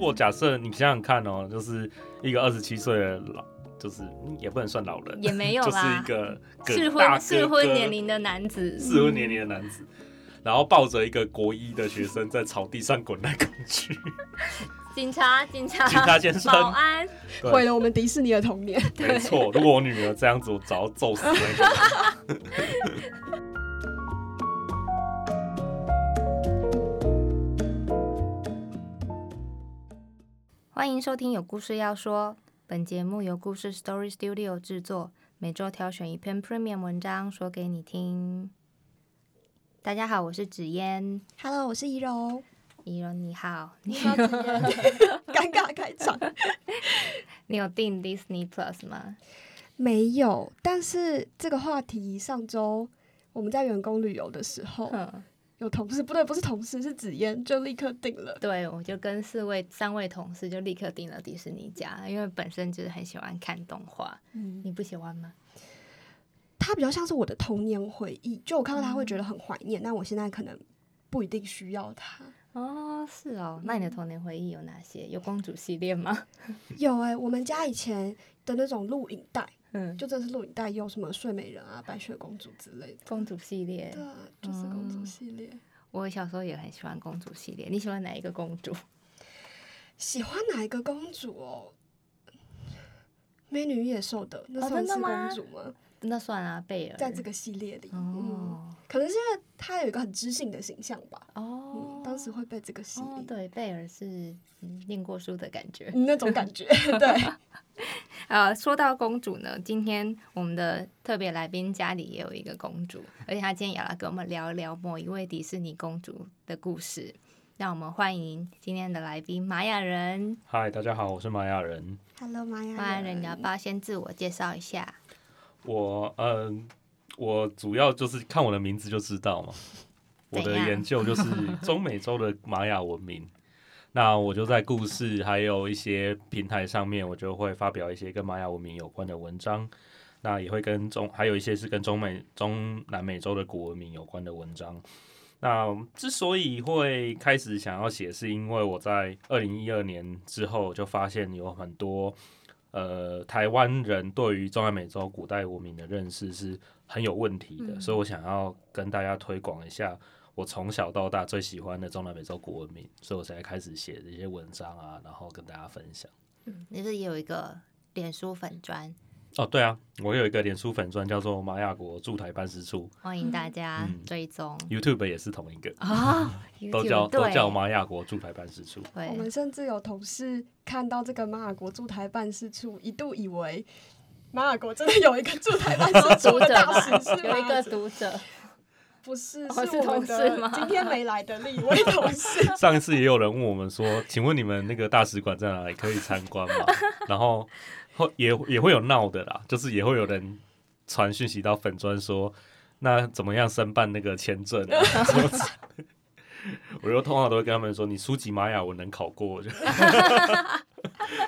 果假设你想想看哦，就是一个二十七岁的老，就是嗯也不能算老人，也没有啦。就是啦一个个适婚适婚年龄的男子，适婚年龄的男子，然后抱着一个国一的学生在草地上滚来滚去。警察警察。警察先生。保安，对。毁了我们迪士尼的童年。没错，如果我女儿这样子，我早揍死那个。欢迎收听有故事要说。本节目由故事 Story Studio 制作，每周挑选一篇 Premium 文章说给你听。大家好，我是紫嫣，Hello，我是怡柔。怡柔你好，你你好。尴尬开场。你有订 Disney Plus 吗？没有，但是这个话题上周我们在员工旅游的时候，嗯，有同事不对，不是同事，是紫嫣就立刻订了。对，我就跟四位、三位同事就立刻订了迪士尼家，因为本身就是很喜欢看动画。嗯，你不喜欢吗？它比较像是我的童年回忆，就我看到它会觉得很怀念，但我现在可能不一定需要它。哦，是哦。那你的童年回忆有哪些？有公主系列吗？有哎、我们家以前的那种录影带，嗯，就真的是录影带，有什么睡美人啊、白雪公主之类的。公主系列对。啊，就是公主系列。我小时候也很喜欢公主系列。你喜欢哪一个公主？喜欢哪一个公主哦？美女与野兽的那哦算是公主吗？那算啊，贝尔。在这个系列里，嗯，哦可能是因为她有一个很知性的形象吧，哦嗯，，当时会被这个吸引，，哦对，贝尔是嗯念过书的感觉。嗯那种感觉，对，呃，说到公主呢，今天我们的特别来宾家里也有一个公主，而且她今天也要来跟我们聊一聊某一位迪士尼公主的故事。让我们欢迎今天的来宾玛雅人。嗨，大家好，我是玛雅人。Hello，玛雅玛雅人，你要不要先自我介绍一下？我嗯、我主要就是看我的名字就知道嘛。我的研究就是中美洲的玛雅文明。那我就在故事还有一些平台上面，我就会发表一些跟玛雅文明有关的文章。那也会跟中，还有一些是跟中美、中南美洲的古文明有关的文章。那之所以会开始想要写，是因为我在二零一二年之后就发现有很多呃台湾人对于中南美洲古代文明的认识是很有问题的，嗯所以我想要跟大家推广一下我从小到大最喜欢的中南美洲古文明，所以我才开始写这些文章啊，然后跟大家分享。嗯，你是也有一个脸书粉砖，哦，对啊，我有一个脸书粉砖叫做玛雅国驻台办事处欢迎大家嗯追踪，YouTube 也是同一个，啊，都叫都叫玛雅国驻台办事处。我对们甚至有同事看到这个玛雅国驻台办事处，一度以为玛雅国真的有一个驻台办事处的 大使是，有一个读者，不是哦是同事吗今天没来的另一位同事，上一次也有人问我们说，请问你们那个大使馆在哪里，可以参观吗？然后后也也会有闹的啦，就是也会有人传讯息到粉砖说，那怎么样申办那个签证 我就通常都会跟他们说，你书籍玛雅我能考过，就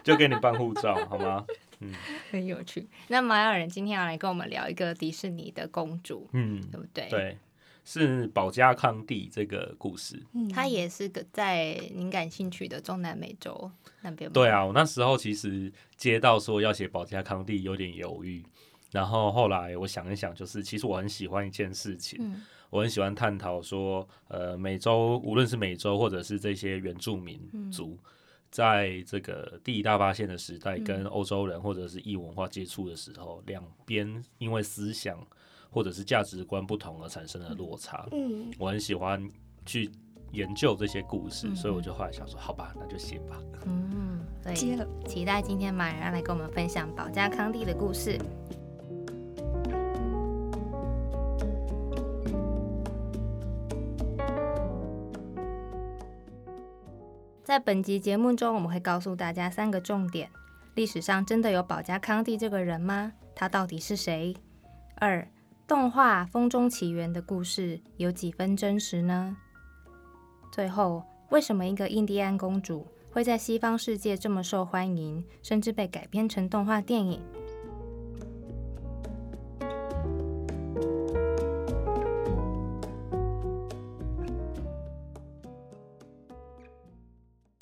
就给你办护照，好吗？嗯很有趣。那玛雅人今天要来跟我们聊一个迪士尼的公主，嗯，对不对？，对，是保加康帝这个故事。嗯她也是个在您感兴趣的中南美洲那边。对啊，我那时候其实接到说要写保加康帝有点犹豫，然后后来我想一想，就是其实我很喜欢一件事情，嗯我很喜欢探讨说，呃，美洲无论是美洲或者是这些原住民族，在这个第一大发现的时代，嗯跟欧洲人或者是异文化接触的时候，两边因为思想或者是价值观不同而产生的落差。嗯，我很喜欢去研究这些故事，嗯所以我就后来想说，好吧，那就写吧。嗯，所以。期待今天玛雅人来跟我们分享保加康帝的故事。在本集节目中，我们会告诉大家三个重点：历史上真的有保加康帝这个人吗？他到底是谁？二、动画《风中起源》的故事有几分真实呢？最后，为什么一个印第安公主会在西方世界这么受欢迎，甚至被改编成动画电影？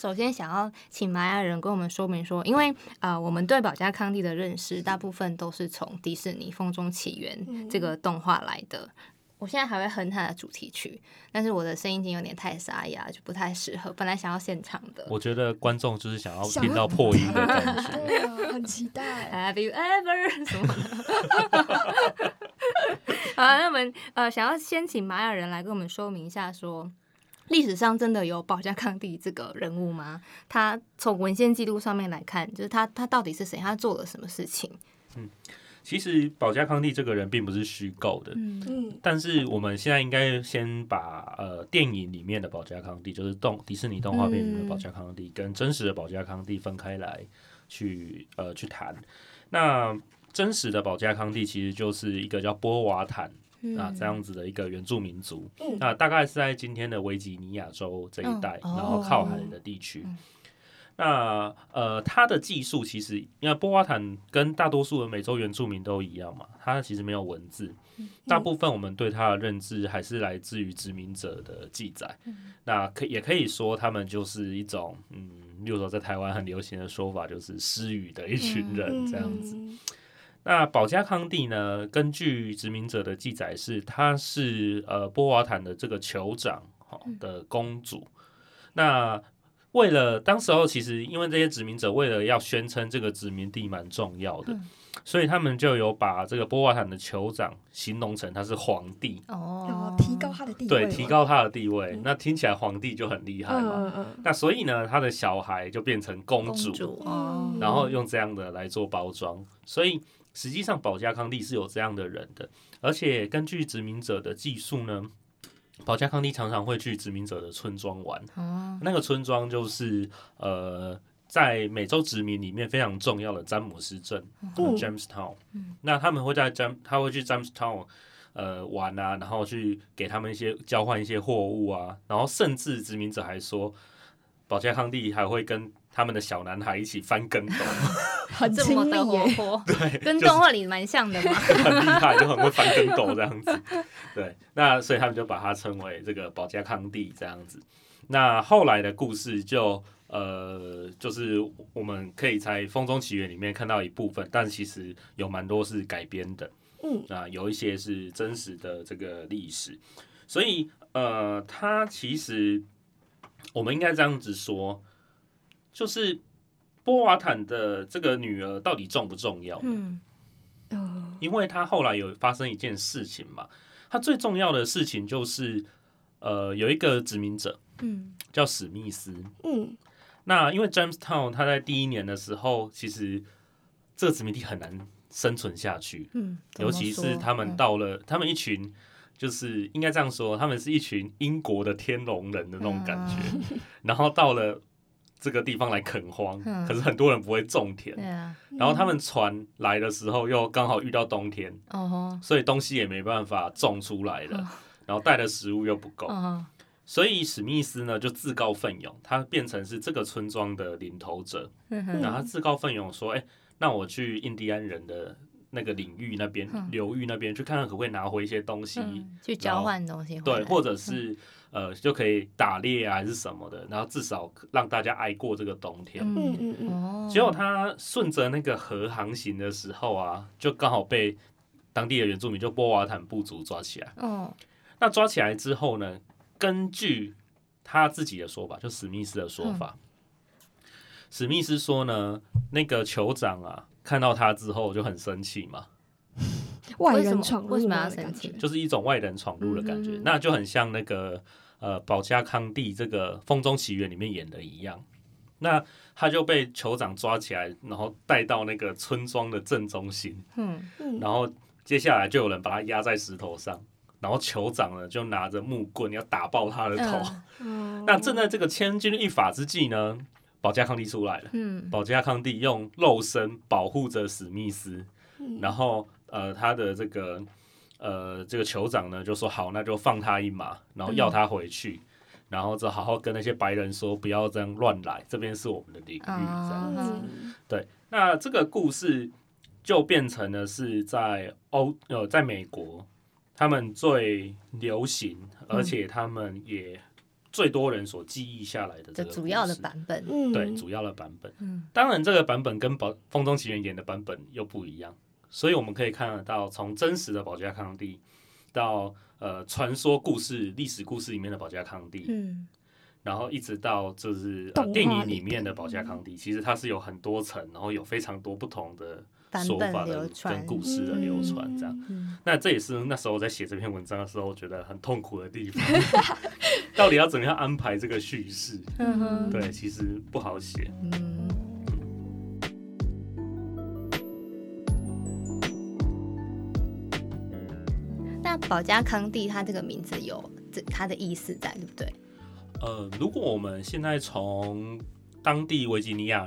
首先想要请玛雅人跟我们说明说，因为啊、呃我们对保加康帝的认识大部分都是从迪士尼《风中起源》嗯这个动画来的。我现在还会哼它的主题曲，但是我的声音已经有点太沙哑，就不太适合。本来想要现场的。我觉得观众就是想要想听到破音的感觉。对啊，很期待。Have you ever 什么的？好，那我们呃想要先请玛雅人来跟我们说明一下说。历史上真的有保加康帝这个人物吗？他从文献记录上面来看，就是他他到底是谁？他做了什么事情？嗯其实保加康帝这个人并不是虚构的，嗯嗯但是我们现在应该先把呃电影里面的保加康帝，就是动迪士尼动画片里面的保加康帝，跟真实的保加康帝分开来去呃去谈。那真实的保加康帝其实就是一个叫波瓦坦啊这样子的一个原住民族，嗯。那大概是在今天的维吉尼亚州这一带，然后靠海的地区。嗯那呃，他的技术其实，因为波瓦坦跟大多数的美洲原住民都一样嘛，他其实没有文字，大部分我们对他的认知还是来自于殖民者的记载。那可也可以说，他们就是一种，嗯，例如说在台湾很流行的说法，就是失语的一群人这样子。嗯那保加康帝呢？根据殖民者的记载是，他是呃波瓦坦的这个酋长哦的公主。那为了当时候，其实因为这些殖民者为了要宣称这个殖民地蛮重要的，嗯。所以他们就有把这个波瓦坦的酋长形容成他是皇帝，哦，提高他的地位对，提高他的地位。那听起来皇帝就很厉害嘛。嗯嗯那所以呢，他的小孩就变成公公主，主哦，然后用这样的来做包装，所以实际上保加康帝是有这样的人的，而且根据殖民者的技术呢，保加康帝常常会去殖民者的村庄玩，哦，那个村庄就是呃。在美洲殖民里面非常重要的詹姆斯镇、嗯 （Jamestown），、嗯。那他们会在詹，他会去 Jamestown 呃玩啊，然后去给他们一些交换一些货物啊，然后甚至殖民者还说，保加康帝还会跟他们的小男孩一起翻跟斗，很亲这么的密耶。活泼，对，跟就是动画里蛮像的嘛。很厉害，就很会翻跟斗这样子。对，那所以他们就把它称为这个保加康帝这样子。那后来的故事就呃，就是我们可以在《风中奇缘》里面看到一部分，但其实有蛮多是改编的。嗯啊有一些是真实的这个历史，所以呃，他其实我们应该这样子说，就是波瓦坦的这个女儿到底重不重要？嗯哦因为他后来有发生一件事情嘛，他最重要的事情就是，呃，有一个殖民者嗯。叫史密斯。嗯。那因为 Jamestown 他在第一年的时候，其实这个殖民地很难生存下去，嗯，尤其是他们嗯。到了，他们一群就是应该这样说，他们是一群英国的天龙人的那种感觉，然后到了这个地方来垦荒，嗯。可是很多人不会种田，对啊，然后他们船来的时候又刚好遇到冬天，所以东西也没办法种出来了，然后带的食物又不够，哦所以史密斯呢就自告奋勇，他变成是这个村庄的领头者，嗯然后他自告奋勇说：“哎、那我去印第安人的那个领域那边、嗯。流域那边去看看可不可以拿回一些东西，嗯，去交换东西回对，或者是、呃就可以打猎啊还是什么的，然后至少让大家挨过这个冬天。嗯嗯嗯，哦，结果他顺着那个河航行的时候啊，就刚好被当地的原住民就波瓦坦部族抓起来。哦，那抓起来之后呢，根据他自己的说法，就史密斯的说法，史密斯说呢，那个酋长啊，看到他之后就很生气嘛，外为什么人闯入为什么要那种感生气就是一种外人闯入的感觉，嗯那就很像那个呃保加康帝这个《风中奇缘》里面演的一样。那他就被酋长抓起来，然后带到那个村庄的正中心，嗯嗯然后接下来就有人把他压在石头上，然后酋长呢就拿着木棍要打爆他的头。那正在这个千钧一发之际呢，保加康帝出来了。嗯保加康帝用肉身保护着史密斯，嗯然后呃，他的这个呃这个酋长呢就说好，那就放他一马，然后要他回去，然后就好好跟那些白人说不要这样乱来，这边是我们的领域，这样。子。嗯。那这个故事就变成了是在欧呃，在美国，他们最流行，而且他们也最多人所记忆下来的这个主要的故事版本，嗯，对主要的版本。嗯。当然，这个版本跟《宝风中奇缘》演的版本又不一样，所以我们可以看得到，从真实的保加康帝到呃传说故事、历史故事里面的保加康帝，嗯然后一直到就是、呃、电影里里面的的保加康帝，其实它是有很多层，然后有非常多不同的说法的跟故事的流传这样。嗯那这也是那时候在写这篇文章的时候，我觉得很痛苦的地方，到底要怎么样安排这个叙事？嗯，对，其实不好写。保加康帝他这个名字有这他的意思在，对不对？呃，如果我们现在从当地维吉尼亚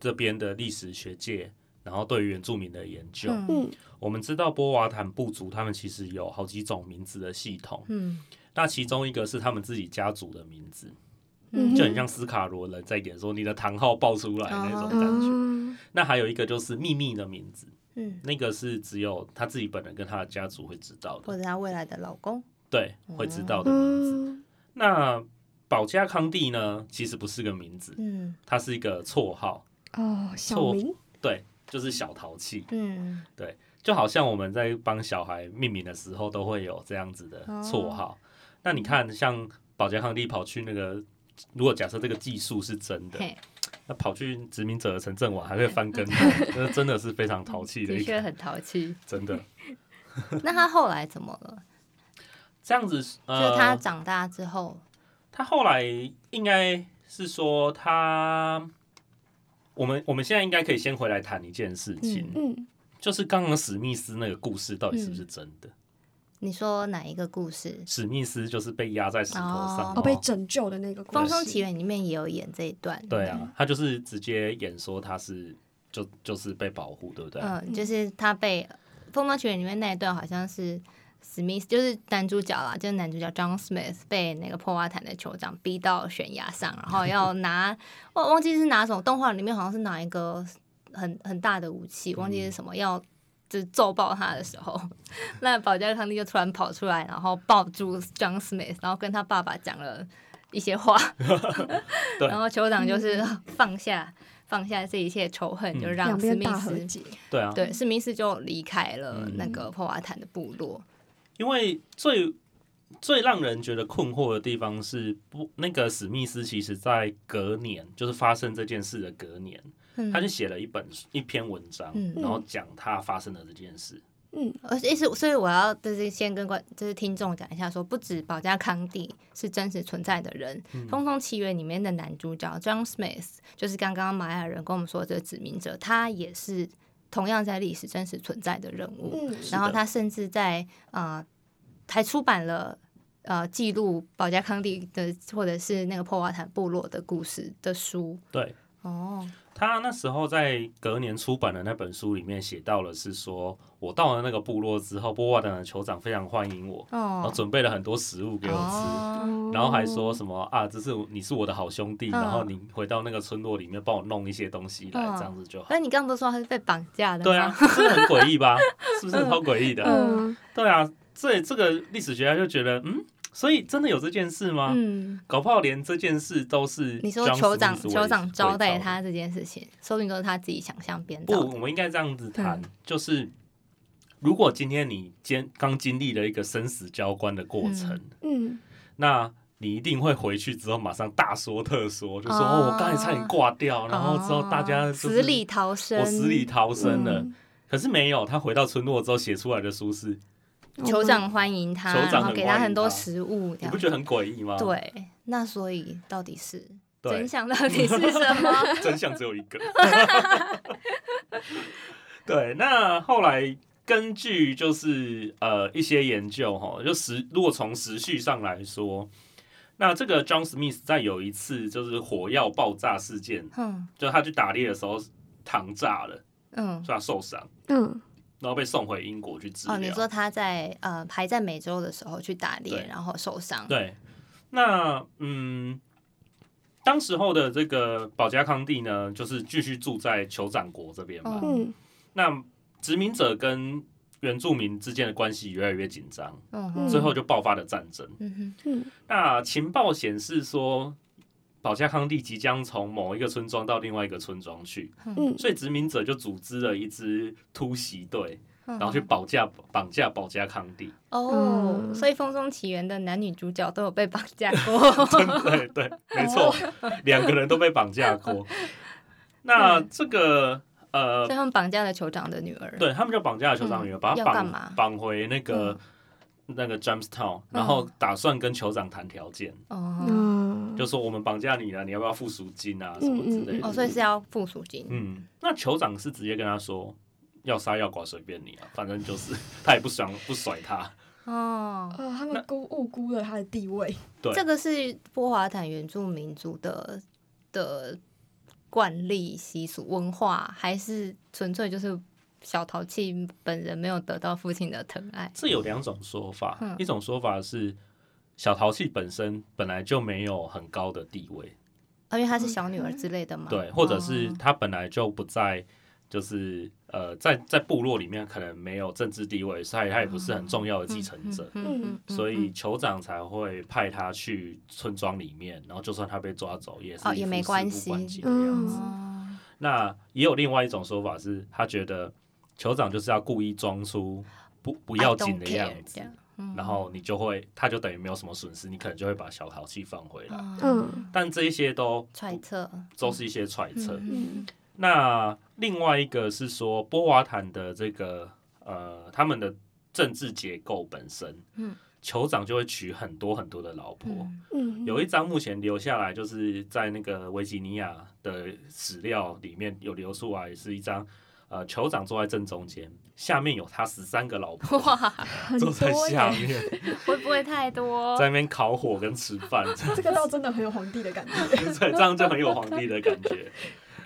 这边的历史学界，然后对于原住民的研究，嗯。嗯。我们知道波瓦坦部族他们其实有好几种名字的系统，嗯。那其中一个是他们自己家族的名字，嗯。就很像斯卡罗人在演说你的堂号报出来那种感觉。嗯那还有一个就是秘密的名字，嗯，那个是只有他自己本人跟他的家族会知道的，或者他未来的老公，对，会知道的名字。嗯。那保加康帝呢，其实不是个名字，嗯。它是一个绰号，哦，小名，对，就是小淘气，嗯。对就好像我们在帮小孩命名的时候都会有这样子的绰号。那你看，像保加康帝跑去那个，如果假设这个技术是真的，嘿，那跑去殖民者的城镇玩还会翻跟头，那真的是非常淘气的一个，的确很淘气。真的。那他后来怎么了？这样子，就他长大之后，他后来应该是说他，我们我们现在应该可以先回来谈一件事情，嗯就是刚刚史密斯那个故事到底是不是真的？你说哪一个故事？史密斯就是被压在石头上，哦哦，被拯救的那个《故风中事奇缘》里面也有演这一段。对啊，他就是直接演说他是就就是被保护，对不对？嗯，就是他被《风中奇缘》里面那一段好像是史密斯，就是男主角啦，就是男主角 John Smith 被那个破瓦坦的酋长逼到悬崖上，然后要拿，我忘记是拿什么，动画里面好像是拿一个很很大的武器，忘记是什么，要就是揍爆他的时候，那保加康帝就突然跑出来，然后抱住 John Smith，然后跟他爸爸讲了一些话，然后酋长就是 放下。放下这一切仇恨，嗯就让史密斯解，对啊，对，史密斯就离开了嗯那个破瓦坦的部落。因为最最让人觉得困惑的地方是不那个史密斯其实在隔年，就是发生这件事的隔年，嗯。他就写了一本一篇文章，嗯。然后讲他发生的这件事。嗯。而且是，所以我要就是先跟观就是听众讲一下说不止保加康帝是真实存在的人，嗯。风中奇缘》里面的男主角 John Smith，就是刚刚玛雅人跟我们说的这个殖民者，他也是同样在历史真实存在的人物。嗯。然后他甚至在呃还出版了呃记录保加康帝的或者是那个破瓦坦部落的故事的书。对哦，他那时候在隔年出版的那本书里面写到了，是说我到了那个部落之后，波瓦坦的酋长非常欢迎我，然后哦，准备了很多食物给我吃。哦，然后还说什么啊，这是你是我的好兄弟，嗯然后你回到那个村落里面帮我弄一些东西来，嗯这样子就好。那你刚刚不是说他是被绑架的？对啊，真的很诡异吧？是不是超诡异的？嗯对啊，这这个历史学家就觉得，嗯，所以真的有这件事吗？嗯，搞不好连这件事都是你说酋长酋长招待他这件事情，说不定都是他自己想象编不，造不。我们应该这样子谈，嗯就是如果今天你经刚经历了一个生死交关的过程，嗯。那你一定会回去之后马上大说特说，就说我刚才差点挂掉，然后之后大家死里逃生，我死里逃生了。嗯。可是没有，他回到村落之后写出来的书是，酋长欢迎他，然后给他很多食物，你不觉得很诡异吗？，对？那所以到底是真相到底是什么？真相只有一个。对，那后来根据就是呃一些研究哈，就时如果从时序上来说，那这个 John Smith 在有一次就是火药爆炸事件，嗯就他去打猎的时候膛炸了，嗯。所以他受伤，嗯然后被送回英国去治疗。哦，你说他在呃还在美洲的时候去打猎，然后受伤。对，那嗯，当时候的这个保加康帝呢，就是继续住在酋长国这边嘛。嗯嗯那殖民者跟原住民之间的关系越来越紧张，嗯，最后就爆发了战争。嗯哼，嗯那情报显示说，保加康帝即将从某一个村庄到另外一个村庄去，嗯。所以殖民者就组织了一支突袭队，嗯。然后去绑架绑架保加康帝。哦，嗯。所以《风中奇缘》的男女主角都有被绑架过。对对，没错，两个人都被绑架过。那这个呃所以，他们绑架了酋长的女儿。，对他们就绑架了酋长女儿，把他要干嘛？绑绑回那个、那个 Jamestown，然后打算跟酋长谈条件，哦，嗯，就说我们绑架你了，你要不要付赎金啊什么之类的。哦，所以是要付赎金。嗯，那酋长是直接跟他说。要杀要剐随便你啊，反正就是他也不想不甩他。哦，哦，他们辜误估了他的地位。对这个是波华坦原住民族的的惯例习俗文化，还是纯粹就是小淘气本人没有得到父亲的疼爱？这有两种说法，嗯一种说法是小淘气本身本来就没有很高的地位，啊，因为她是小女儿之类的嘛。对，或者是哦他本来就不在，就是呃，在在部落里面可能没有政治地位，所以她也不是很重要的继承者，嗯嗯嗯所以酋长才会派她去村庄里面，然后就算她被抓走，也是哦也没关系的样子。哦那也有另外一种说法是，他觉得酋长就是要故意装出不不要紧的样子嗯然后你就会，他就等于没有什么损失，你可能就会把小淘气放回来。嗯，嗯但这一些都揣测都是一些揣测。嗯那另外一个是说，波瓦坦的这个呃，他们的政治结构本身，嗯，酋长就会娶很多很多的老婆。嗯嗯，有一张目前留下来，就是在那个维吉尼亚的史料里面有流出来，是一张呃，酋长坐在正中间，下面有他十三个老婆 坐在下，面，会不会太多？在那边烤火跟吃饭，这个倒真的很有皇帝的感觉。对，这样就很有皇帝的感觉。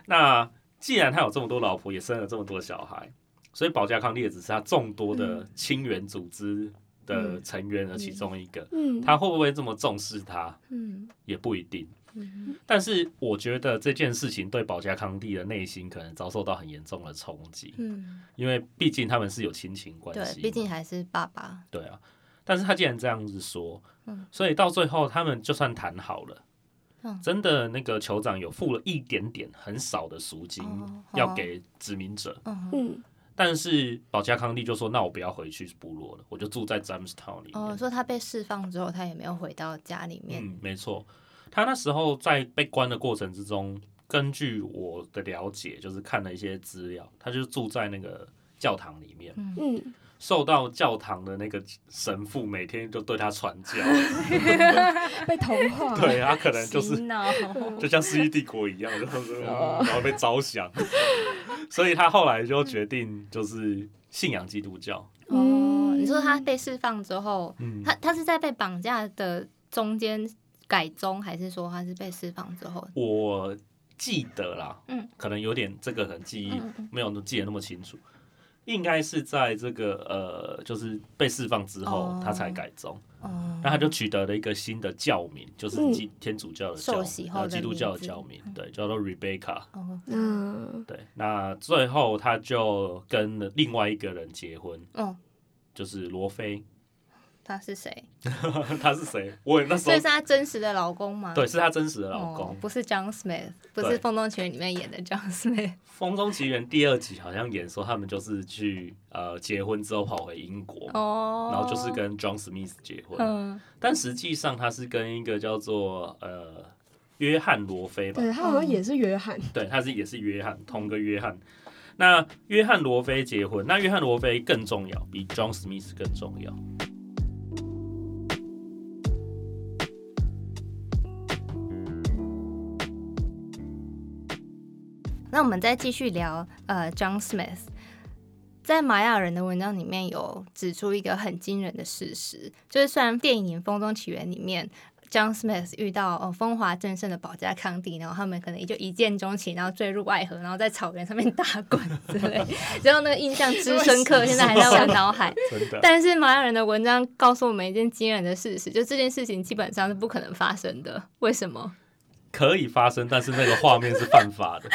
那既然他有这么多老婆，也生了这么多小孩，所以保加康帝也只是他众多的亲缘组织的成员的其中一个。嗯，他会不会这么重视他，嗯也不一定。嗯但是我觉得这件事情对保加康帝的内心可能遭受到很严重的冲击，嗯，因为毕竟他们是有亲情关系，对，毕竟还是爸爸。对啊。但是他既然这样子说，嗯所以到最后他们就算谈好了，嗯真的那个酋长有付了一点点很少的赎金、哦要给殖民者，嗯嗯但是保加康帝就说：“那我不要回去部落了，我就住在詹姆斯 town 里面。哦，说他被释放之后，他也没有回到家里面。嗯，没错。他那时候在被关的过程之中，根据我的了解，就是看了一些资料，他就住在那个教堂里面，嗯，受到教堂的那个神父每天就对他传教，被同化。对他可能就是就像《世纪帝国》一样，就是哦 然后被招降，所以他后来就决定就是信仰基督教。哦，你说他被释放之后，嗯，他他是在被绑架的中间改宗，还是说他是被释放之后？我记得啦，嗯，可能有点这个可能记忆嗯嗯没有记得那么清楚，应该是在这个呃，就是被释放之后哦。他才改宗，哦，那他就取得了一个新的教名，就是嗯。基天主教的教呃基督教的教名，对，叫做 Rebecca。哦嗯。对，那最后他就跟另外一个人结婚，哦，就是罗非。他是谁？他是谁？我也那时候所以是他真实的老公吗？对，是他真实的老哦公。，不是 John Smith，不是对《风中奇缘》里面演的 John Smith。《风中奇缘》第二集好像演说他们就是去呃结婚之后跑回英国，哦，然后就是跟 John Smith 结婚，嗯但实际上他是跟一个叫做呃约翰罗菲吧，对他好像也是约翰。对，他是也是约翰，同个约翰。那约翰罗菲结婚，那约翰罗菲更重要，比 John Smith 更重要。那我们再继续聊，呃，John Smith 在玛雅人的文章里面有指出一个很惊人的事实，就是虽然电影《风中起源》里面 John Smith 遇到哦风华正盛的保加康帝，然后他们可能也就一见钟情，然后坠入爱河，然后在草原上面打滚之类，然后那个印象之深刻，现在还在我的脑海。但是玛雅人的文章告诉我们一件惊人的事实，就这件事情基本上是不可能发生的。为什么？可以发生，但是那个画面是犯法的，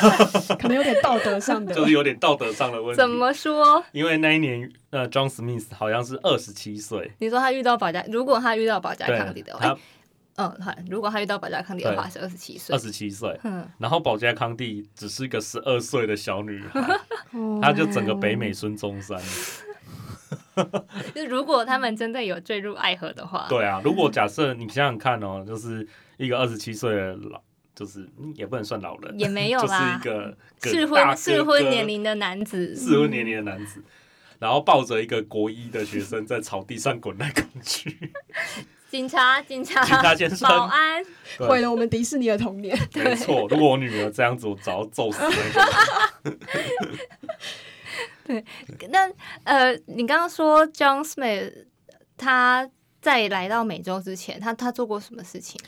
可能有点道德上的。就是有点道德上的问题。怎？么说？因为那一年，呃，John Smith 好像是二十七岁，你说他遇到保加，如果他遇到保加康帝，的话，嗯，好，如果他遇到保加康帝的话是二十七岁二，十七岁，嗯，然后保加康帝只是一个十二岁的小女孩，哦她就整个北美孙中山。就如果他们真的有坠入爱河的话，对啊，如果假设你想想看哦，就是一个二十七岁的老，就是嗯也不能算老人，也没有就是啦一个适婚适婚年龄的男子，适婚年龄的男子，然后抱着一个国一的学生在草地上滚来滚去，警察警察警察先生。保安，对。毁了我们迪士尼的童年。没错，如果我女儿这样子，我早揍死那 个人。那呃，你刚刚说 John Smith 他在来到美洲之前，他他做过什么事情？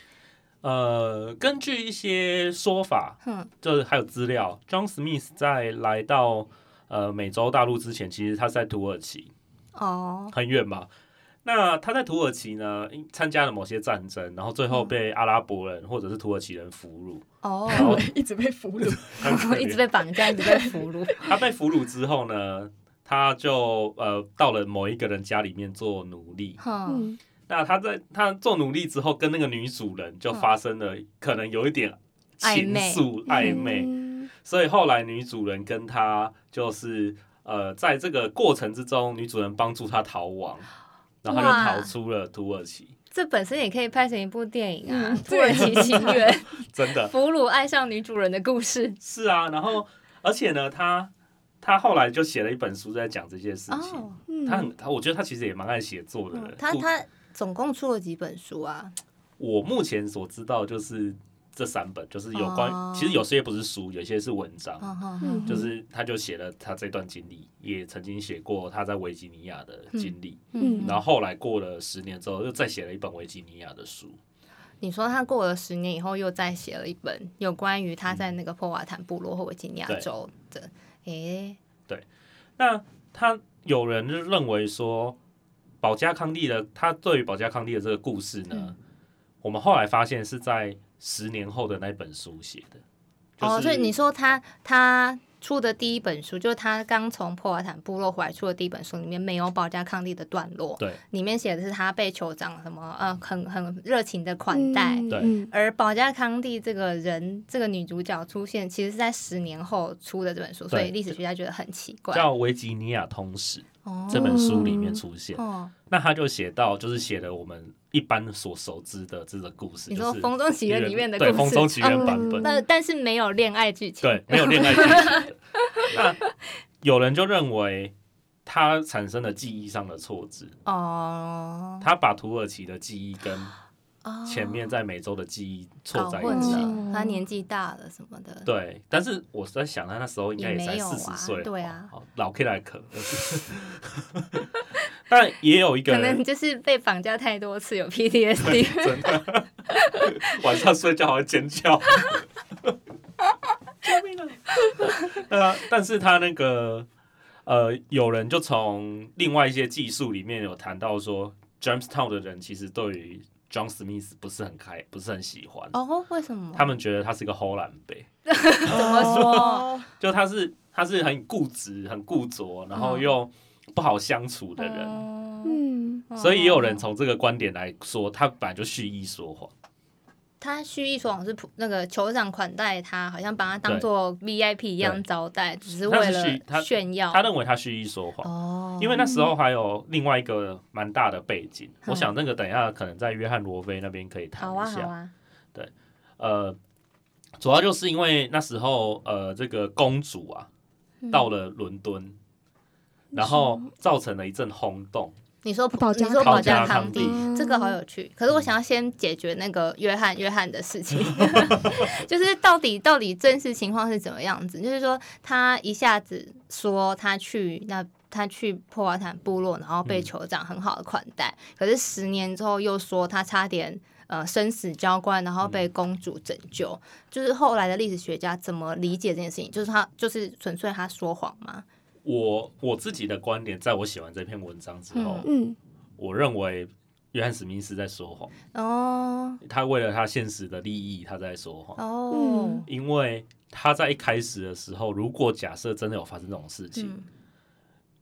呃，根据一些说法，嗯，就是还有资料，John Smith 在来到呃美洲大陆之前，其实他是在土耳其，哦，很远嘛。那他在土耳其呢，因参加了某些战争，然后最后被阿拉伯人或者是土耳其人俘虏。哦，然后 一直被俘虏，很可一直被绑架，一直被俘虏。他被俘虏之后呢，他就呃到了某一个人家里面做奴隶。嗯，那他在他做奴隶之后，跟那个女主人就发生了可能有一点情暧昧愫暧昧，嗯所以后来女主人跟他就是呃，在这个过程之中，女主人帮助他逃亡，然后他就逃出了土耳其。这本身也可以拍成一部电影啊，嗯《土耳其情缘 》真的俘虏爱上女主人的故事。是啊，然后而且呢，他他后来就写了一本书在讲这些事情。哦，嗯他很他，我觉得他其实也蛮爱写作的他他总共出了几本书啊？我目前所知道就是这三本，就是有关，哦。其实有些不是书，有些是文章。就是他就写了他这段经历，也曾经写过他在维吉尼亚的经历，嗯然后后来过了十年之后，又再写了一本维吉尼亚的书。你说他过了十年以后，又再写了一本有关于他在那个破瓦坦部落或维吉尼亚州的，诶，对。那他有人就认为说，保加康帝的他对于保加康帝的这个故事呢，嗯。我们后来发现是在十年后的那本书写的。就是、哦，所以你说他他出的第一本书，就是他刚从破瓦坦部落回来出的第一本书，里面没有保加康帝的段落，对里面写的是他被酋长什么呃很很热情的款待。对嗯而保加康帝这个人，这个女主角出现，其实是在十年后出的这本书，所以历史学家觉得很奇怪。叫《维吉尼亚通史》哦这本书里面出现。哦，那他就写到，就是写了我们一般所熟知的这个故事，你说就是《风中奇缘》里面的故对事，《风中奇缘》嗯版本，但但是没有恋爱剧情。对，没有恋爱剧情。那有人就认为他产生了记忆上的错置，哦，他把土耳其的记忆跟哦前面在美洲的记忆错搞在一起。哦，他年纪大了什么的。对，但是我在想，他那时候应该也才四十岁，对啊好，老 K 来可。但也有一个可能就是被绑架太多次，有 PTSD。真的晚上睡觉还会尖叫，救命啊！对啊，但是他那个呃，有人就从另外一些技术里面有谈到说，Jamestown 的人其实对于 John Smith 不是很开，不是很喜欢，哦，为什么？他们觉得他是个荷兰贝，怎么说？哦就他是他是很固执、很固着，然后嗯又不好相处的人。嗯，嗯，所以也有人从这个观点来说，他本来就蓄意说谎。他蓄意说谎是普那个酋长款待他，好像把他当做 VIP 一样招待，只是他为了炫耀。他认为他蓄意说谎。哦，因为那时候还有另外一个蛮大的背景，嗯我想那个等一下可能在约翰罗菲那边可以谈好啊一下。好啊，呃，主要就是因为那时候呃这个公主啊嗯到了伦敦，然后造成了一阵轰动。你说保你说保加康康帝帝这个好有趣，可是我想要先解决那个约翰约翰的事情，就是到底到底真实情况是怎么样子？就是说他一下子说他去那他去破瓦坦部落，然后被嗯酋长很好的款待，可是十年之后又说他差点。呃，生死交关，然后嗯被公主拯救，就是后来的历史学家怎么理解这件事情？就是他就是纯粹他说谎吗？我我自己的观点，在我写完这篇文章之后，嗯我认为约翰史密斯在说谎，哦。他为了他现实的利益，他在说谎。哦，因为他在一开始的时候，如果假设真的有发生这种事情，嗯。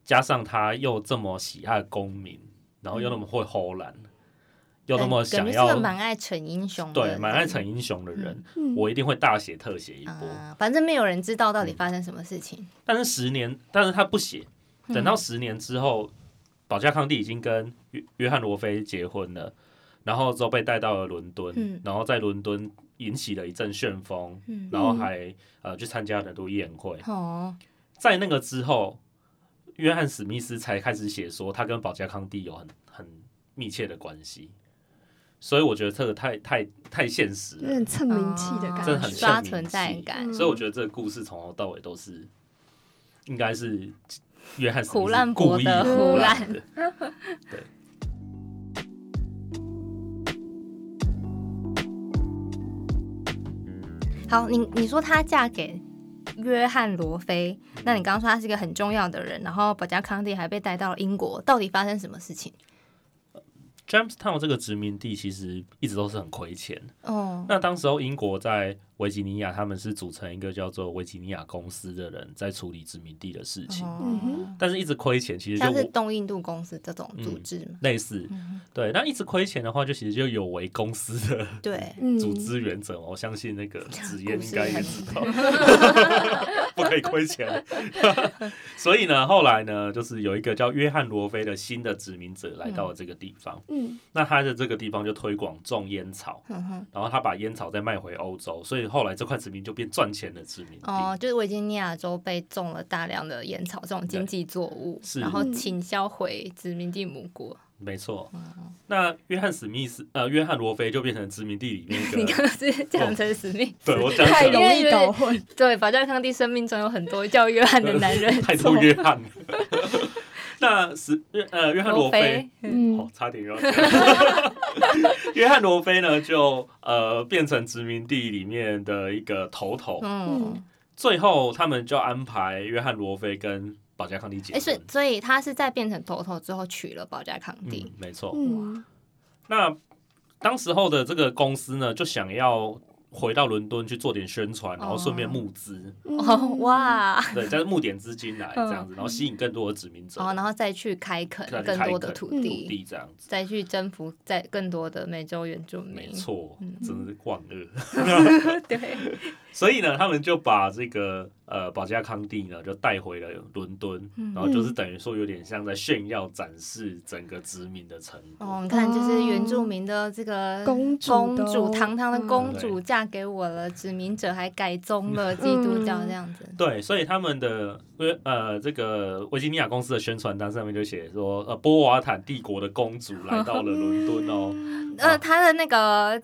加上他又这么喜爱公民，然后又那么会吼懒，又那么想要个蛮爱逞英雄的，对蛮爱逞英雄的人，嗯我一定会大写特写一波。啊，反正没有人知道到底发生什么事情。但是十年，但是他不写，嗯等到十年之后，保加康帝已经跟约约翰罗菲结婚了，然后之后被带到了伦敦，嗯。然后在伦敦引起了一阵旋风，嗯，然后还呃去参加了很多宴会。哦，在那个之后，约翰史密斯才开始写说他跟保加康帝有很很密切的关系，所以我觉得这个太太太现实了。有点。蹭名气的感觉，真的很刷存在感，嗯。所以我觉得这个故事从头到尾都是应该是约翰胡乱故意博的。胡胡乱的。好，你你说她嫁给约翰罗菲，那你刚刚说他是一个很重要的人，然后保加康帝还被带到了英国，到底发生什么事情？Jamestown 这个殖民地其实一直都是很亏钱。哦，那当时候英国在维吉尼亚，他们是组成一个叫做维吉尼亚公司的人在处理殖民地的事情，嗯但是一直亏钱，其实就像是我东印度公司这种组织嘛，类似对。那一直亏钱的话，就其实就有违公司的对，嗯组织原则嘛。我相信那个纸烟故事应该也知道，不可以亏钱。所以呢，后来呢，就是有一个叫约翰罗菲的新的殖民者来到了这个地方。嗯那他的这个地方就推广种烟草，嗯，然后他把烟草再卖回欧洲，所以后来这块殖民就变赚钱的殖民地。哦，就是维吉尼亚州被种了大量的烟草这种经济作物，是然后嗯倾销回殖民地母国。没错。嗯那约翰史密斯呃，约翰罗菲就变成殖民地里面一 你个，刚刚是讲成史密斯，对我讲太容易搞混，对，法加康帝生命中有很多叫约翰的男人，太多约翰了。那是约呃约翰罗菲，嗯哦，差点要讲。约翰罗菲呢，就呃变成殖民地里面的一个头头。嗯，最后他们就安排约翰罗菲跟保加康帝结哎，所以婚。所以他是在变成头头之后娶了保加康帝嗯，，没错。嗯那当时候的这个公司呢，就想要回到伦敦去做点宣传，然后顺便募资，哦，哇，对，再募点资金来这样子，然后吸引更多的殖民者，哦，然后再去开垦更多的土地。土地，这样子。再去征服在更多的美洲原住民。没。错，嗯。真的是万恶。对，所以呢，他们就把这个呃保加康帝呢就带回了伦敦，嗯然后就是等于说有点像在炫耀展示整个殖民的成果。哦，你看，就是原住民的这个公主公主，堂堂的公嗯主嫁给我了，殖民者还改宗了基督教这样子。对，所以他们的呃呃这个维吉尼亚公司的宣传单上面就写说，呃波瓦坦帝国的公主来到了伦敦哦。呃，他的那个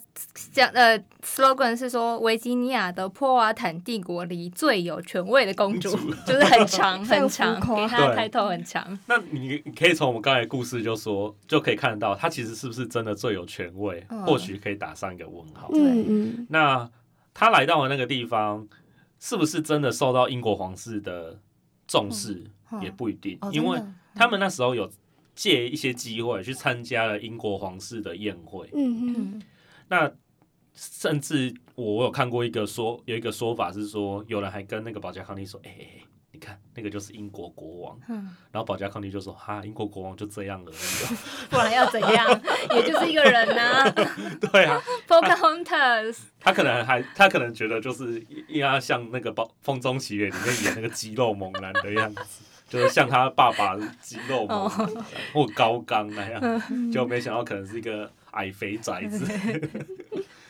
讲呃 slogan 是说维吉尼亚的波瓦坦帝国里最有权威的公主，就是很长非常 很长，浮夸给他的对开头很长。那你你可以从我们刚才的故事就说，就可以看到她其实是不是真的最有权威，嗯或许可以打上一个问号。嗯嗯那她来到了那个地方，是不是真的受到英国皇室的重视，嗯也不一定，哦，因为他们那时候有借一些机会去参加了英国皇室的宴会。嗯嗯那甚至我我有看过一个说有一个说法是说，有人还跟那个保加康帝说：“哎、你看那个就是英国国王。”嗯，然后保加康帝就说：“哈，英国国王就这样而已哦。不然要怎样？也就是一个人呐、”对啊，Pocahontas，他可能还他可能觉得就是应该像那个《暴风中奇缘》里面演那个肌肉猛男的样子，就是像他爸爸肌肉猛男或高刚那样，就没想到可能是一个矮肥宅子。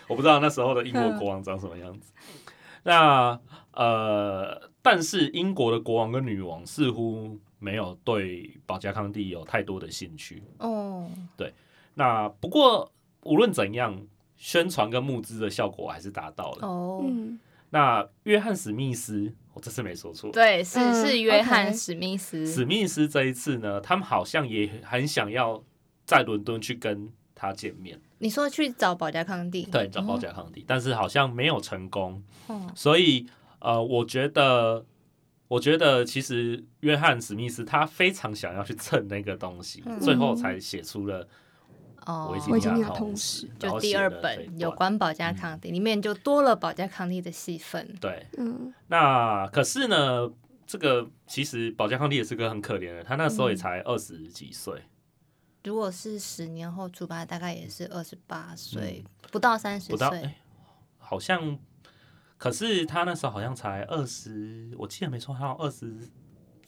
我不知道那时候的英国国王长什么样子。那呃，但是英国的国王跟女王似乎没有对保加康帝有太多的兴趣。哦，对那不过无论怎样，宣传跟募资的效果还是达到了。哦，嗯那约翰史密斯，我这次没说错。对，是嗯是约翰史密斯，史密斯这一次呢，他们好像也很想要在伦敦去跟他见面，你说去找保加康帝，对，找保加康帝，但是好像没有成功。哦，所以呃，我觉得，我觉得其实约翰史密斯他非常想要去蹭那个东西，嗯。最后才写出了哦。维，吉维吉尼亚通通史就第二本有段关保加康帝，里面就多了保加康帝的戏份。对。嗯，那可是呢，这个其实保加康帝也是个很可怜的，他那时候也嗯才二十几岁，如果是十年后出版，大概也是二十八岁，不到三十嗯不到岁。哎，好像，可是他那时候好像才二十，我记得没错，他二十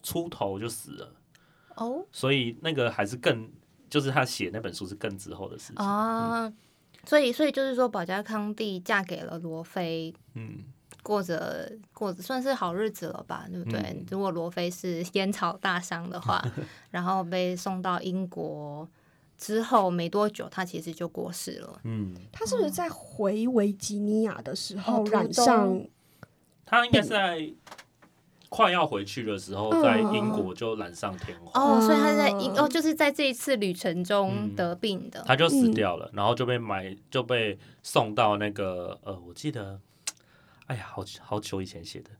出头就死了，哦。所以那个还是更，就是他写那本书是更之后的事情。啊，所以所以就是说，保加康帝嫁给了罗非，嗯，过着过着算是好日子了吧，对不对？嗯如果罗非是烟草大商的话，然后被送到英国之后没多久，他其实就过世了。嗯，他是不是在回维吉尼亚的时候染上？他应该是在快要回去的时候，嗯在英国就染上天花，哦，所以他在英嗯哦，就是在这一次旅程中嗯得病的。他就死掉了，然后就被埋，就被送到那个呃，我记得，哎呀，好好久以前写的，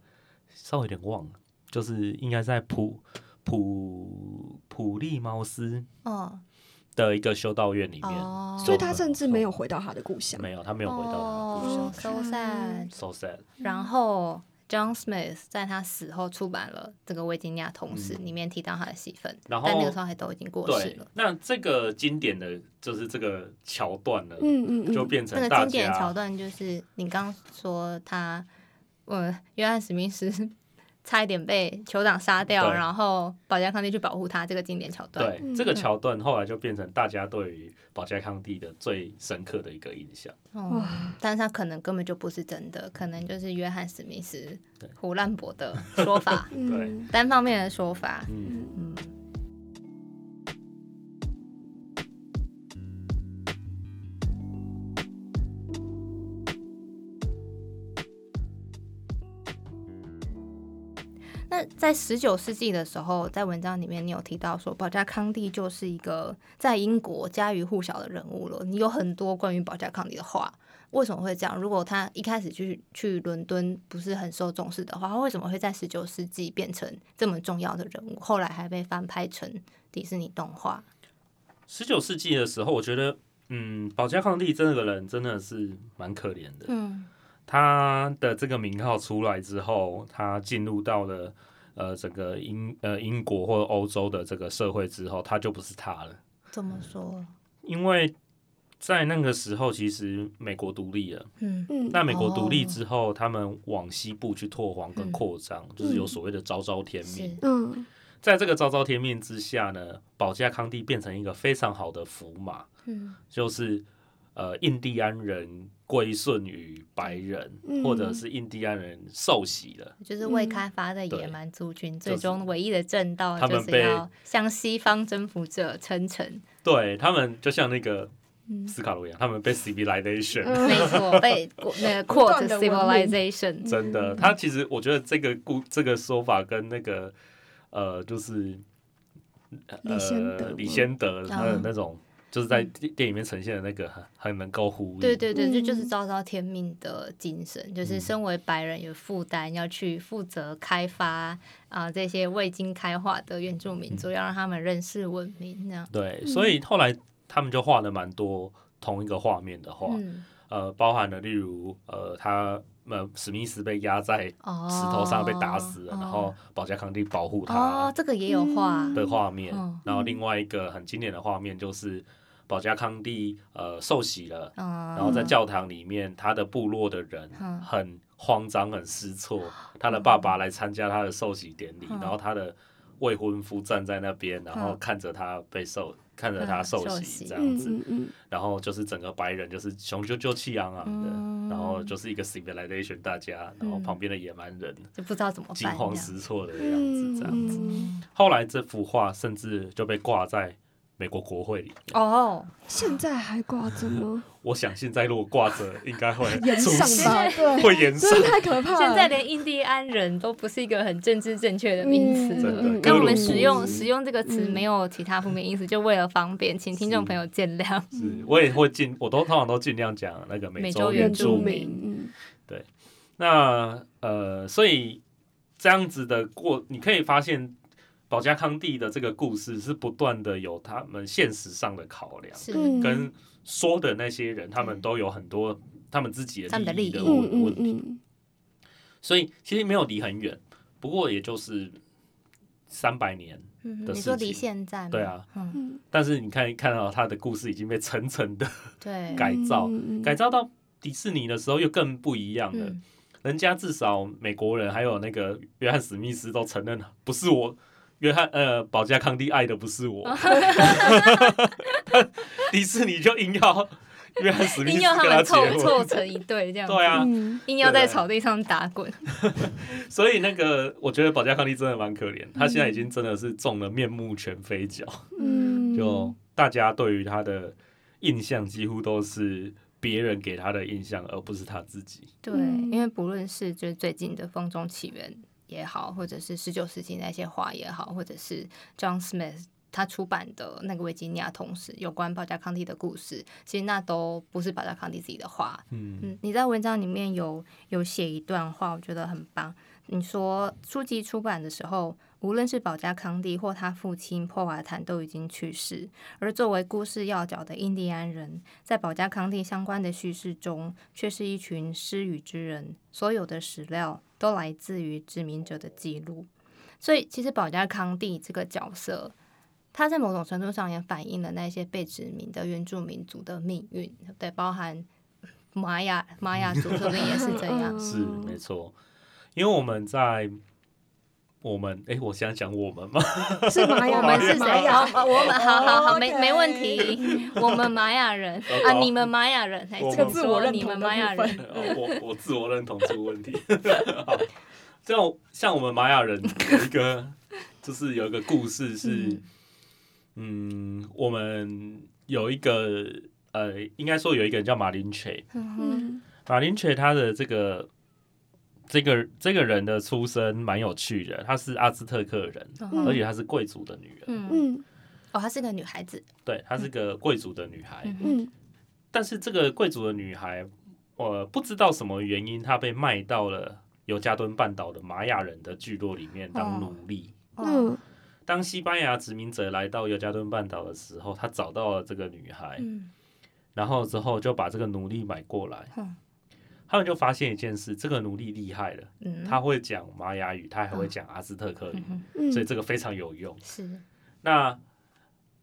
稍微有点忘了，就是应该在普普普利茅斯哦的一个修道院里面，哦，所以他甚至没有回到他的故乡。没有，他没有回到他的故乡哦，so sad。，so sad。然后 John Smith 在他死后出版了这个《维吉尼亚通史》，嗯里面提到他的戏份，然后但那个时候还都已经过世了。，那这个经典的就是这个桥段了，嗯嗯嗯，就变成那个经典的桥段就是你刚说他，呃，约翰史密斯差一点被酋长杀掉，然后保加康帝去保护他，这个经典桥段。嗯对这个桥段后来就变成大家对于保加康帝的最深刻的一个印象。哦，但是他可能根本就不是真的，可能就是约翰史密斯胡乱博的说法，对单方面的说法。嗯，嗯，那在十九世纪的时候，在文章里面你有提到说，保加康帝就是一个在英国家喻户晓的人物了。你有很多关于保加康帝的话，为什么会这样？如果他一开始去去伦敦不是很受重视的话，他为什么会在十九世纪变成这么重要的人物？后来还被翻拍成迪士尼动画。十九世纪的时候，我觉得，嗯，保加康帝这个人真的是蛮可怜的。嗯他的这个名号出来之后，他进入到了呃整个英呃英国或者欧洲的这个社会之后，他就不是他了，怎么说？因为在那个时候，其实美国独立了。嗯嗯那美国独立之后，他们往西部去拓荒跟扩张，就是有嗯所谓的昭昭天命。嗯在这个昭昭天命之下呢，保加康帝变成一个非常好的符码，嗯就是呃印第安人归顺于白人，嗯。或者是印第安人受洗了。就是未开发的野蛮族群，就是最终唯一的正道就是他们被要向西方征服者称臣。对他们就像那个嗯。斯卡罗一样，他们被 civilization，、嗯没错，被那个不 quote 断地文明 civilization。真的，他其实我觉得这个故这个说法跟那个呃，就是李先德吗呃李先德他的嗯那种，就是在电电影里面呈现的那个很很能够呼应。对对对，这嗯就是昭昭天命的精神，就是嗯。身为白人有负担要去负责开发啊、这些未经开化的原住民族，嗯。要让他们认识文明这样。对，所以后来他们就画了蛮多同一个画面的画，嗯，呃，包含了例如呃他呃史密斯被压在哦，石头上被打死了，哦然后保加康帝保护他哦他，这个也有画，嗯的画面。嗯。然后另外一个很经典的画面就是保加康帝呃受洗了，嗯，然后在教堂里面，他的部落的人嗯很慌张、很失措。他的爸爸来参加他的受洗典礼，嗯然后他的未婚夫站在那边，然后嗯看着他被受，看着他受洗这样子。然后就是整个白人就是雄赳赳气昂昂的，嗯然后就是一个 civilization 大家，然后旁边的野蛮人就不知道怎么惊慌。失措的样子这样子。嗯，后来这幅画甚至就被挂在美国国会。哦，现在还挂着吗？我想现在如果挂着，应该会 延出事，上吧，对，会延上真。的太可怕了。现在连印第安人都不是一个很政治正确的名词嗯了。那我们使用布使用这个词嗯没有其他负面意思，就为了方便，请听众朋友见谅。是，我也会尽，我都通常都尽量讲那个美美洲洲原住民民。嗯那呃，所以这样子的过，你可以发现保加康帝的这个故事是不断的有他们现实上的考量，是嗯跟说的那些人，他们都有很多他们自己的利益的问问题，嗯所以其实没有离很远，不过也就是三百年。你说离事情现在？对啊，嗯，嗯，但是你看看到他的故事已经被层层的对，改造，嗯改造到迪士尼的时候又更不一样了。嗯人家至少美国人还有那个约翰史密斯都承认了，不是我。约翰呃，保加康帝爱的不是我，迪士尼就硬要约翰史密斯硬要他跟们凑结婚，凑成一对这样，对啊，嗯硬要在草地上打滚。所以那个我觉得保加康帝真的蛮可怜，他现在已经真的是中了面目全非角，嗯，就大家对于他的印象几乎都是别人给他的印象，而不是他自己。对，嗯。因为不论是就是最近的《风中起源》也好，或者是十九世纪那些画也好，或者是 John Smith 他出版的那个维吉尼亚同时有关保加康帝的故事，其实那都不是保加康帝自己的话。嗯嗯，你在文章里面有有写一段话，我觉得很棒。你说书籍出版的时候，无论是保加康帝或他父亲破瓦坦都已经去世，而作为故事要角的印第安人，在保加康帝相关的叙事中，却是一群失语之人。所有的史料都来自于殖民者的记录，所以其实保加康帝这个角色，他在某种程度上也反映了那些被殖民的原住民族的命运，对不对？包含玛雅玛雅族，说不定也是这样。是没错，因为我们在我们哎，我想讲我们吗，是玛雅，我们是谁？我们好好好，没没问题。我们玛雅人。啊，你们玛雅人，这个自我认同玛雅人，呃我我自我认同出问题。好，这样像我们玛雅人有一个，就是有一个故事是，嗯，我们有一个呃，应该说有一个人叫马林垂，嗯马林垂他的这个这个这个人的出身蛮有趣的，她是阿兹特克人，嗯。而且她是贵族的女人，嗯，嗯。哦，她是个女孩子，对，她是个贵族的女孩。嗯。嗯。但是这个贵族的女孩，呃，不知道什么原因，她被卖到了尤加敦半岛的玛雅人的聚落里面当奴隶。哦，嗯。当西班牙殖民者来到尤加敦半岛的时候，他找到了这个女孩，嗯。然后之后就把这个奴隶买过来。嗯他们就发现一件事，这个奴隶厉害了，嗯，他会讲玛雅语，他还会讲阿兹特克语所以这个非常有用。是，那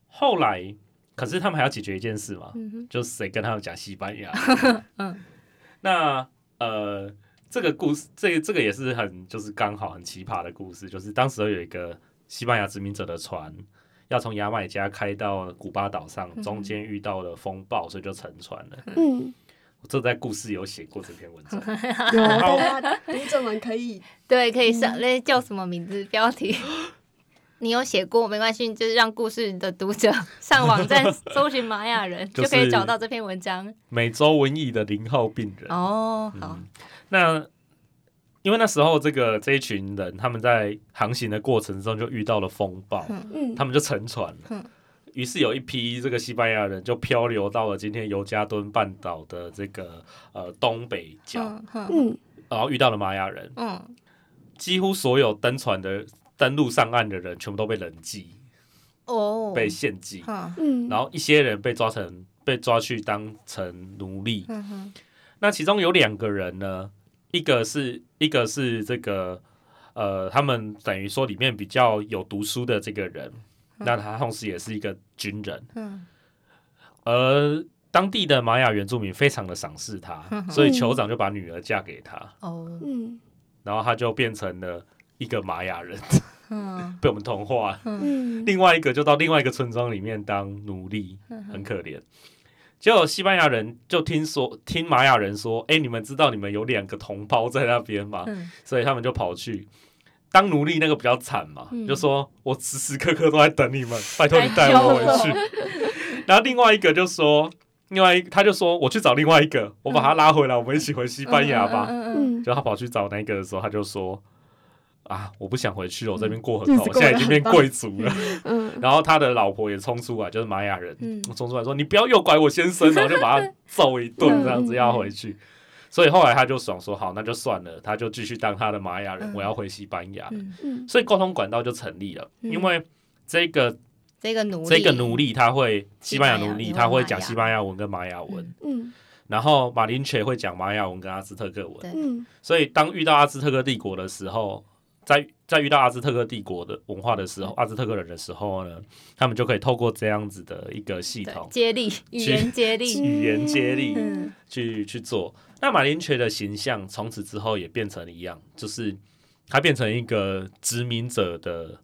后来，可是他们还要解决一件事嘛，嗯就是谁跟他们讲西班牙？嗯。那呃，这个故事，这个这个也是很就是刚好很奇葩的故事，就是当时有一个西班牙殖民者的船要从牙买加开到古巴岛上，嗯中间遇到了风暴，所以就沉船了。嗯这在故事有写过这篇文章，有大家读者们可以 对，可以上那叫什么名字？标题。你有写过没关系，就是让故事的读者上网站搜寻玛雅人，就就是可以找到这篇文章。美洲瘟疫的零号病人。哦，好，嗯，那因为那时候这个这一群人他们在航行的过程中就遇到了风暴，嗯他们就沉船了嗯。于是有一批这个西班牙人就漂流到了今天尤加敦半岛的这个呃东北角，嗯然后遇到了玛雅人。嗯，几乎所有登船的登陆上岸的人全部都被人祭、哦，被献祭，嗯嗯，然后一些人被抓成被抓去当成奴隶。嗯哼。那其中有两个人呢，一个是一个是这个呃，他们等于说里面比较有读书的这个人，那他同时也是一个军人，嗯。而当地的玛雅原住民非常的赏识他，嗯所以酋长就把女儿嫁给他，哦。嗯然后他就变成了一个玛雅人，嗯。被我们同化。嗯。另外一个就到另外一个村庄里面当奴隶，很可怜。结果西班牙人就听说，听玛雅人说，哎、你们知道你们有两个同胞在那边吗？嗯。所以他们就跑去当奴隶，那个比较惨嘛，嗯就说我时时刻刻都在等你们，拜托你带我回去。然后另外一个就说，另外一他就说我去找另外一个，我把他拉回来，我们一起回西班牙吧。嗯嗯嗯就他跑去找那个的时候，他就说。啊！我不想回去了，我这边过很好，我现在已经变贵族了。嗯 然后他的老婆也冲出来，就是玛雅人，嗯冲出来说：“你不要诱拐我先生！”然后就把他揍一顿，这样子要回去。所以后来他就爽说好，那就算了，他就继续当他的玛雅人，嗯。我要回西班牙。嗯，嗯所以沟通管道就成立了，嗯。因为这个这个奴隶，这个奴隶他会西班牙奴隶，他会讲西班牙文跟玛雅文，嗯。嗯。然后马林雀会讲玛雅文跟阿兹特克文。所以当遇到阿兹特克帝国的时候，在在遇到阿兹特克帝国的文化的时候，阿兹特克人的时候呢，他们就可以透过这样子的一个系统接力，语言接力，语言接力嗯去去做。那马林雀的形象从此之后也变成一样，就是它变成一个殖民者的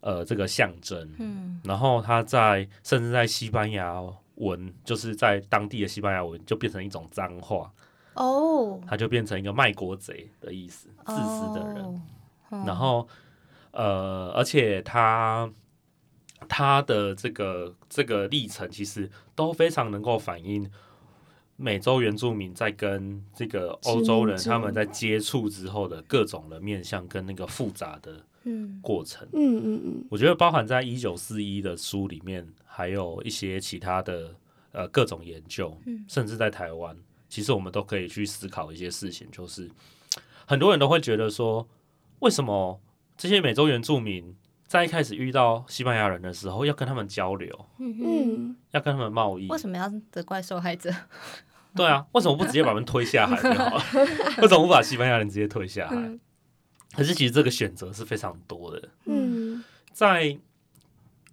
呃这个象征。嗯然后他在甚至在西班牙文，就是在当地的西班牙文就变成一种脏话，哦，它就变成一个卖国贼的意思，自私的人。哦，嗯然后呃，而且他他的这个这个历程其实都非常能够反映美洲原住民在跟这个欧洲人他们在接触之后的各种的面向跟那个复杂的嗯。过程。嗯嗯嗯。我觉得包含在一九四一的书里面，还有一些其他的呃各种研究，嗯。甚至在台湾，其实我们都可以去思考一些事情，就是很多人都会觉得说，为什么这些美洲原住民在一开始遇到西班牙人的时候，要跟他们交流，嗯嗯，嗯要跟他们贸易？为什么要责怪受害者？对啊，为什么不直接把他们推下海就好了？为什么不把西班牙人直接推下海？嗯可是其实这个选择是非常多的，嗯在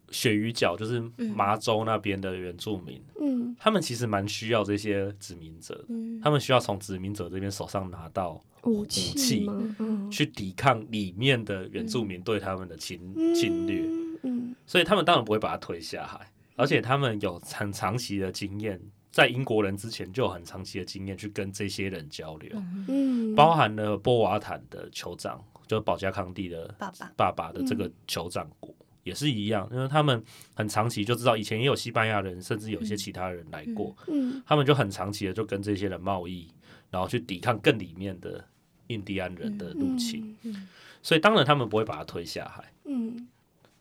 鳕鱼角就是嗯。麻州那边的原住民，嗯。他们其实蛮需要这些殖民者的，嗯。他们需要从殖民者这边手上拿到武器器？嗯。去抵抗里面的原住民对他们的侵侵略，嗯。所以他们当然不会把他推下海，而且他们有很长期的经验，在英国人之前就有很长期的经验去跟这些人交流，嗯包含了波瓦坦的酋长，就是保加康帝的爸爸，爸爸的这个酋长国。也是一样，因为他们很长期就知道，以前也有西班牙人，甚至有些其他人来过，嗯他们就很长期的就跟这些人贸易，然后去抵抗更里面的印第安人的入侵，嗯所以当然他们不会把他推下海。嗯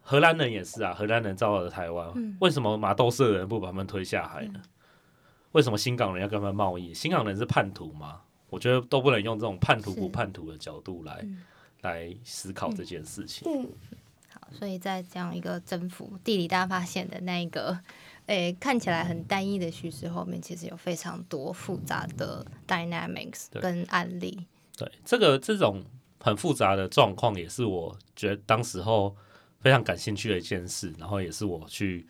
荷兰人也是啊，荷兰人造了台湾，嗯为什么马豆社人不把他们推下海呢？为什么新港人要跟他们贸易？新港人是叛徒吗？我觉得都不能用这种叛徒不叛徒的角度来、嗯来思考这件事情。嗯好，所以在这样一个征服地理大发现的那一个，诶、看起来很单一的叙事后面，其实有非常多复杂的 dynamics 跟案例。对，这个这种很复杂的状况，也是我觉得当时候非常感兴趣的一件事，然后也是我去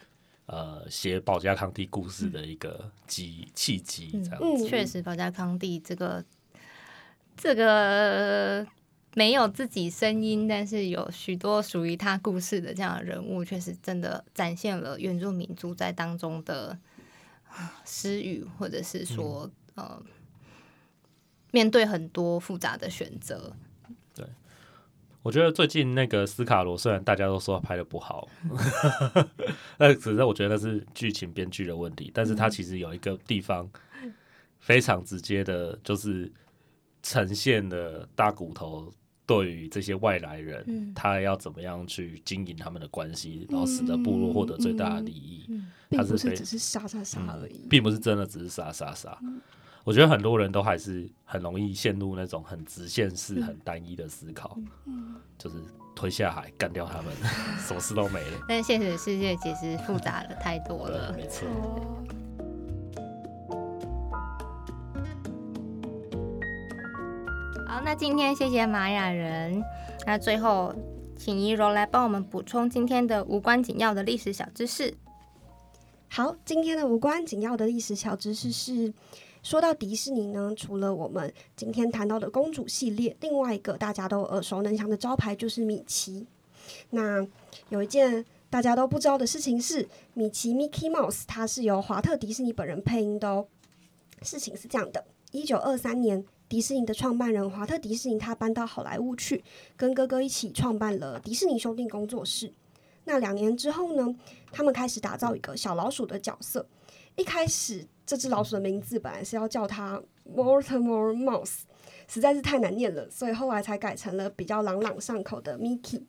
呃写保加康帝故事的一个机契机，这样子。嗯确实，保加康帝这个这个没有自己声音，但是有许多属于他故事的这样的人物，确实真的展现了原住民族在当中的啊失语，或者是说、呃面对很多复杂的选择。我觉得最近那个斯卡罗，虽然大家都说他拍的不好，那只是我觉得那是剧情编剧的问题，但是他其实有一个地方非常直接的，就是呈现了大骨头对于这些外来人，嗯他要怎么样去经营他们的关系，然后使得部落获得最大的利益。嗯并不他是只是杀杀杀而已。并不是真的只是杀杀杀。我觉得很多人都还是很容易陷入那种很直线式、很单一的思考，就是推下海干掉他们，什么事都没了。但现实世界其实复杂的太多，了。没错。那今天谢谢玛雅人。那最后，请怡柔来帮我们补充今天的无关紧要的历史小知识。好，今天的无关紧要的历史小知识是，说到迪士尼呢，除了我们今天谈到的公主系列，另外一个大家都耳熟能详的招牌就是米奇。那有一件大家都不知道的事情是，米奇 （Mickey Mouse） 它是由华特迪士尼本人配音的哦。事情是这样的：一九二三年，迪士尼的创办人华特迪士尼他搬到好莱坞去，跟哥哥一起创办了迪士尼兄弟工作室。那两年之后呢，他们开始打造一个小老鼠的角色。一开始，这只老鼠的名字本来是要叫它 Mortimer Mouse，实在是太难念了，所以后来才改成了比较朗朗上口的 Mickey。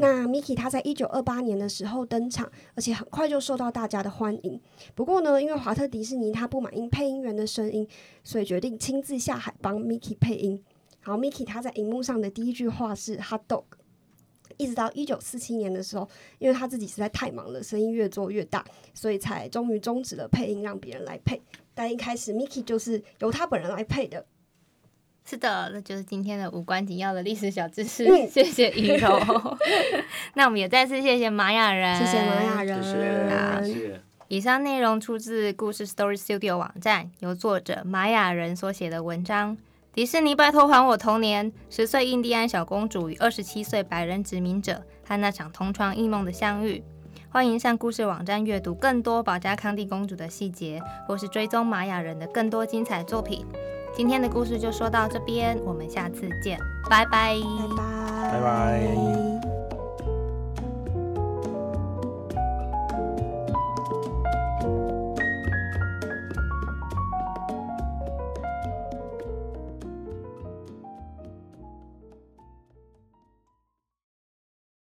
那 Miki 他在一九二八年的时候登场，而且很快就受到大家的欢迎。不过呢，因为华特迪士尼他不满意配音员的声音，所以决定亲自下海帮 Miki 配音。好，Miki 他在荧幕上的第一句话是 “hot dog”。一直到一九四七年的时候，因为他自己实在太忙了，声音越做越大，所以才终于终止了配音，让别人来配。但一开始 Miki 就是由他本人来配的。是的，那就是今天的无关紧要的历史小知识。嗯谢谢雨柔。那我们也再次谢谢玛雅人，谢谢玛雅人，谢谢，谢谢。以上内容出自故事 Story Studio 网站，由作者玛雅人所写的文章。迪士尼拜托还我童年，十岁印第安小公主与二十七岁白人殖民者和那场同床异梦的相遇。欢迎上故事网站阅读更多保加康帝公主的细节，或是追踪玛雅人的更多精彩作品。今天的故事就说到这边，我们下次见，拜拜。拜拜，拜拜。